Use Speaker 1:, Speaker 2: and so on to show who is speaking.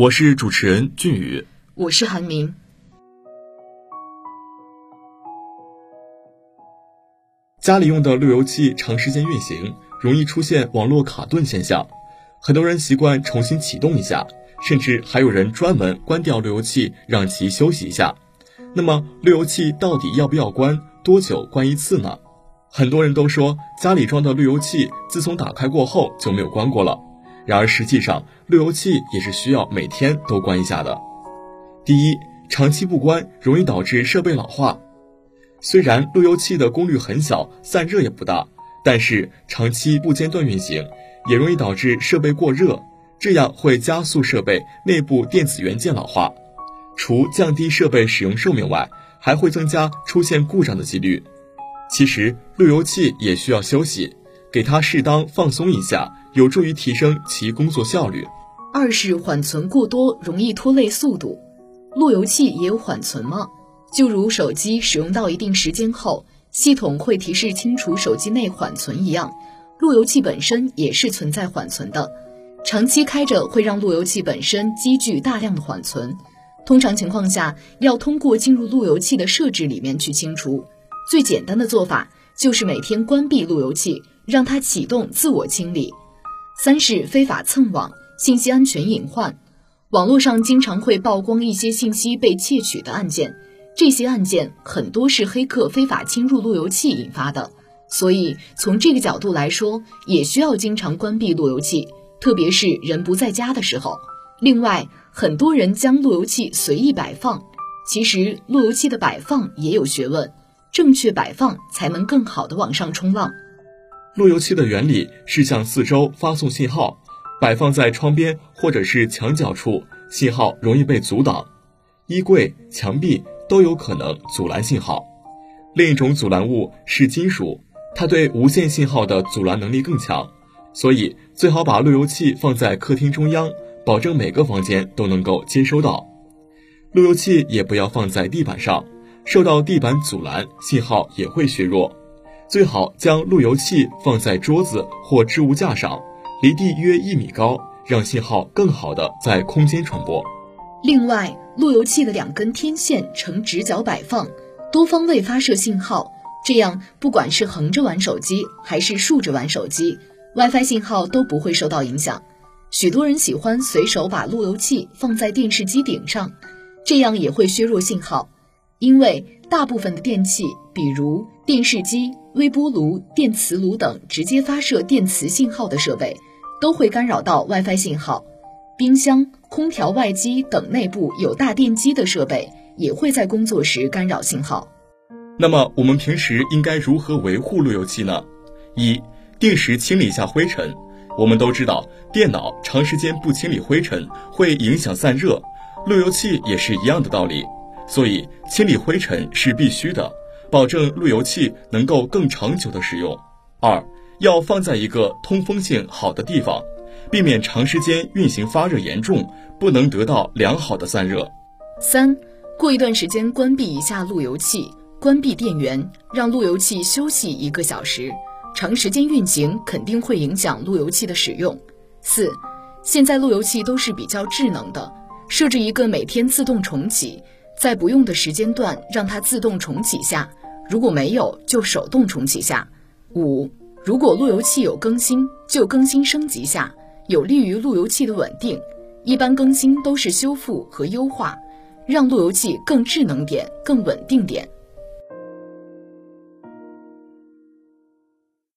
Speaker 1: 我是主持人俊宇。
Speaker 2: 我是韩明。
Speaker 1: 家里用的路由器长时间运行，容易出现网络卡顿现象。很多人习惯重新启动一下，甚至还有人专门关掉路由器，让其休息一下。那么，路由器到底要不要关？多久关一次呢？很多人都说家里装的路由器自从打开过后就没有关过了。然而实际上，路由器也是需要每天都关一下的。第一，长期不关容易导致设备老化。虽然路由器的功率很小，散热也不大，但是长期不间断运行，也容易导致设备过热，这样会加速设备内部电子元件老化。除降低设备使用寿命外，还会增加出现故障的几率。其实路由器也需要休息，给它适当放松一下，有助于提升其工作效率。
Speaker 2: 二是缓存过多容易拖累速度。路由器也有缓存吗？就如手机使用到一定时间后，系统会提示清除手机内缓存一样，路由器本身也是存在缓存的。长期开着会让路由器本身积聚大量的缓存，通常情况下要通过进入路由器的设置里面去清除。最简单的做法就是每天关闭路由器，让它启动自我清理。三是非法蹭网，信息安全隐患。网络上经常会曝光一些信息被窃取的案件，这些案件很多是黑客非法侵入路由器引发的，所以从这个角度来说，也需要经常关闭路由器，特别是人不在家的时候。另外，很多人将路由器随意摆放，其实路由器的摆放也有学问，正确摆放才能更好的往上冲浪。
Speaker 1: 路由器的原理是向四周发送信号。摆放在窗边或者是墙角处，信号容易被阻挡，衣柜、墙壁都有可能阻拦信号。另一种阻拦物是金属，它对无线信号的阻拦能力更强，所以最好把路由器放在客厅中央，保证每个房间都能够接收到。路由器也不要放在地板上，受到地板阻拦，信号也会削弱。最好将路由器放在桌子或置物架上。离地约一米高，让信号更好的在空间传播。
Speaker 2: 另外，路由器的两根天线呈直角摆放，多方位发射信号，这样不管是横着玩手机还是竖着玩手机，WiFi 信号都不会受到影响。许多人喜欢随手把路由器放在电视机顶上，这样也会削弱信号，因为大部分的电器，比如电视机、微波炉、电磁炉等直接发射电磁信号的设备。都会干扰到 WiFi 信号，冰箱、空调外机等内部有大电机的设备也会在工作时干扰信号。
Speaker 1: 那么我们平时应该如何维护路由器呢？一、定时清理一下灰尘。我们都知道，电脑长时间不清理灰尘会影响散热，路由器也是一样的道理。所以清理灰尘是必须的，保证路由器能够更长久的使用。二、要放在一个通风性好的地方，避免长时间运行发热严重，不能得到良好的散热。
Speaker 2: 三，过一段时间关闭一下路由器，关闭电源，让路由器休息一个小时。长时间运行肯定会影响路由器的使用。四，现在路由器都是比较智能的，设置一个每天自动重启，在不用的时间段让它自动重启下，如果没有就手动重启下。五。如果路由器有更新，就更新升级下，有利于路由器的稳定。一般更新都是修复和优化，让路由器更智能点、更稳定点。